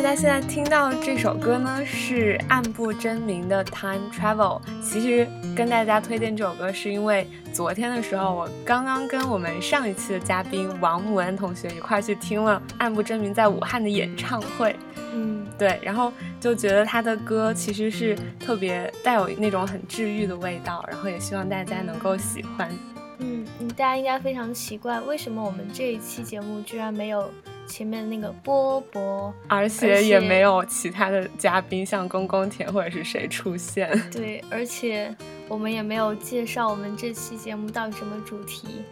家现在听到这首歌呢，是暗部真名的《Time Travel》。其实跟大家推荐这首歌，是因为昨天的时候，我刚刚跟我们上一期的嘉宾王木恩同学一块去听了暗部真名在武汉的演唱会。嗯，对，然后就觉得他的歌其实是特别带有那种很治愈的味道，然后也希望大家能够喜欢。嗯，大家应该非常奇怪，为什么我们这一期节目居然没有。前面那个波波，而且也没有其他的嘉宾，像公公田或者是谁出现。对，而且我们也没有介绍我们这期节目到底什么主题，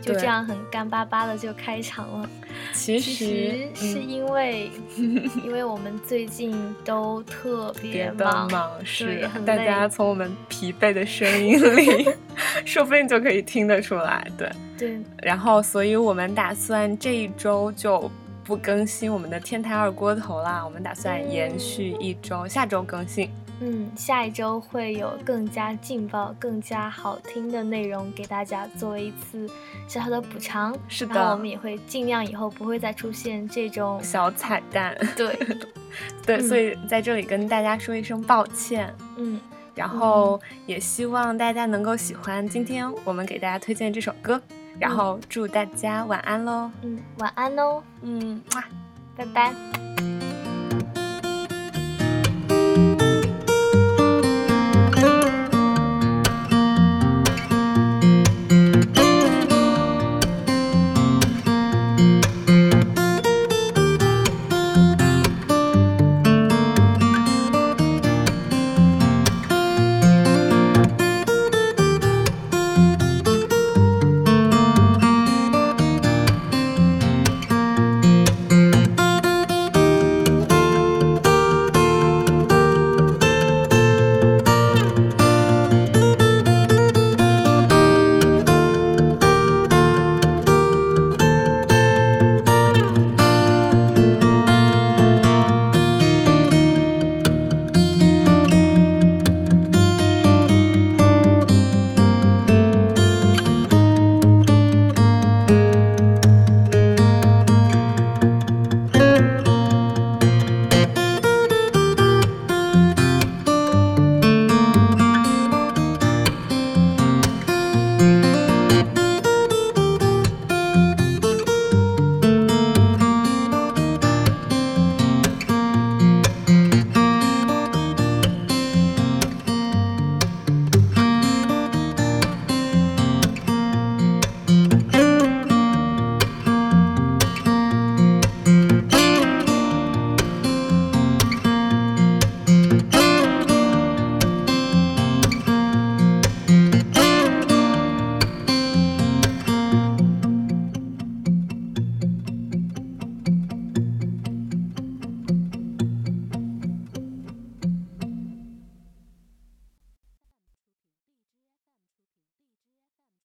就这样很干巴巴的就开场了。其实是因为，因为我们最近都特别忙，是大家从我们疲惫的声音里，说不定就可以听得出来。对对，然后，所以我们打算这一周就。不更新我们的天台二锅头啦，我们打算延续一周，下周更新。嗯，下一周会有更加劲爆、更加好听的内容给大家作为一次小小的补偿。是的，然后我们也会尽量以后不会再出现这种小彩蛋。对，对，所以在这里跟大家说一声抱歉。嗯，然后也希望大家能够喜欢今天我们给大家推荐这首歌。然后祝大家晚安喽！嗯，晚安喽！嗯，拜拜。